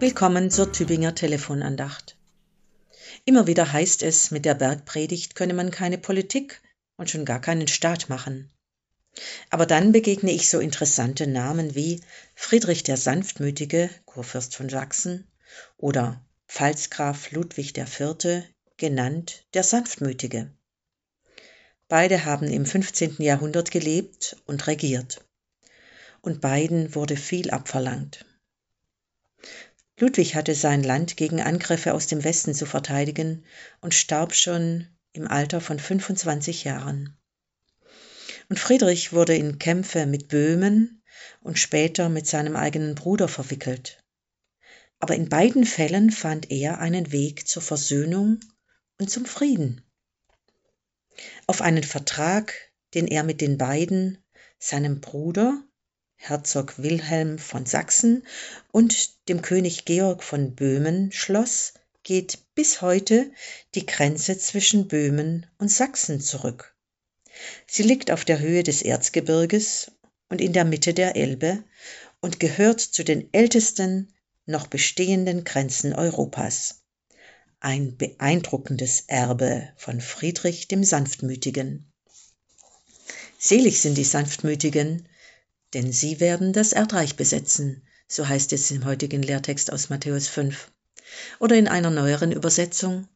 Willkommen zur Tübinger Telefonandacht. Immer wieder heißt es, mit der Bergpredigt könne man keine Politik und schon gar keinen Staat machen. Aber dann begegne ich so interessante Namen wie Friedrich der Sanftmütige, Kurfürst von Sachsen, oder Pfalzgraf Ludwig IV., genannt der Sanftmütige. Beide haben im 15. Jahrhundert gelebt und regiert. Und beiden wurde viel abverlangt. Ludwig hatte sein Land gegen Angriffe aus dem Westen zu verteidigen und starb schon im Alter von 25 Jahren. Und Friedrich wurde in Kämpfe mit Böhmen und später mit seinem eigenen Bruder verwickelt. Aber in beiden Fällen fand er einen Weg zur Versöhnung und zum Frieden. Auf einen Vertrag, den er mit den beiden, seinem Bruder Herzog Wilhelm von Sachsen und dem König Georg von Böhmen schloss, geht bis heute die Grenze zwischen Böhmen und Sachsen zurück. Sie liegt auf der Höhe des Erzgebirges und in der Mitte der Elbe und gehört zu den ältesten noch bestehenden Grenzen Europas. Ein beeindruckendes Erbe von Friedrich dem Sanftmütigen. Selig sind die Sanftmütigen, denn sie werden das Erdreich besetzen, so heißt es im heutigen Lehrtext aus Matthäus 5. Oder in einer neueren Übersetzung,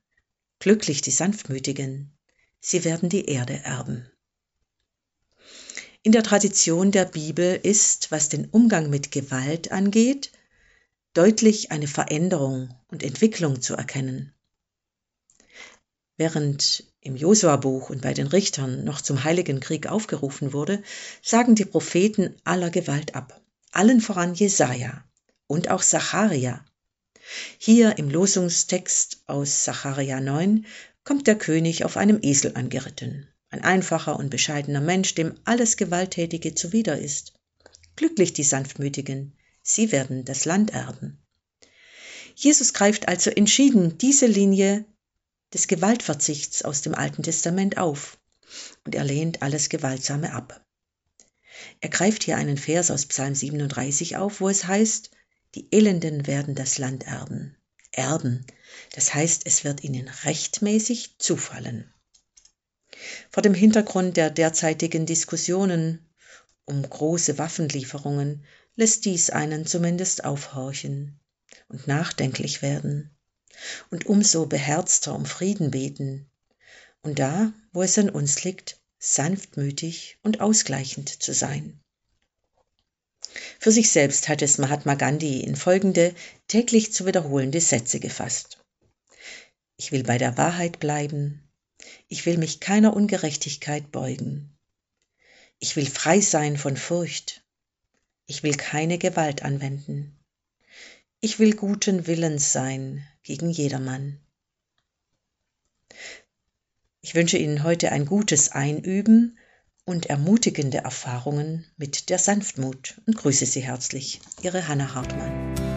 glücklich die Sanftmütigen, sie werden die Erde erben. In der Tradition der Bibel ist, was den Umgang mit Gewalt angeht, deutlich eine Veränderung und Entwicklung zu erkennen. Während im Josua-Buch und bei den Richtern noch zum Heiligen Krieg aufgerufen wurde, sagen die Propheten aller Gewalt ab, allen voran Jesaja und auch Zacharia. Hier im Losungstext aus Zacharia 9 kommt der König auf einem Esel angeritten, ein einfacher und bescheidener Mensch, dem alles Gewalttätige zuwider ist. Glücklich die Sanftmütigen, sie werden das Land erben. Jesus greift also entschieden diese Linie des Gewaltverzichts aus dem Alten Testament auf und er lehnt alles Gewaltsame ab. Er greift hier einen Vers aus Psalm 37 auf, wo es heißt, die Elenden werden das Land erben. Erben, das heißt, es wird ihnen rechtmäßig zufallen. Vor dem Hintergrund der derzeitigen Diskussionen um große Waffenlieferungen lässt dies einen zumindest aufhorchen und nachdenklich werden und umso beherzter um Frieden beten und da, wo es an uns liegt, sanftmütig und ausgleichend zu sein. Für sich selbst hat es Mahatma Gandhi in folgende täglich zu wiederholende Sätze gefasst. Ich will bei der Wahrheit bleiben. Ich will mich keiner Ungerechtigkeit beugen. Ich will frei sein von Furcht. Ich will keine Gewalt anwenden. Ich will guten Willens sein gegen jedermann. Ich wünsche Ihnen heute ein gutes Einüben und ermutigende Erfahrungen mit der Sanftmut und grüße Sie herzlich. Ihre Hanna Hartmann.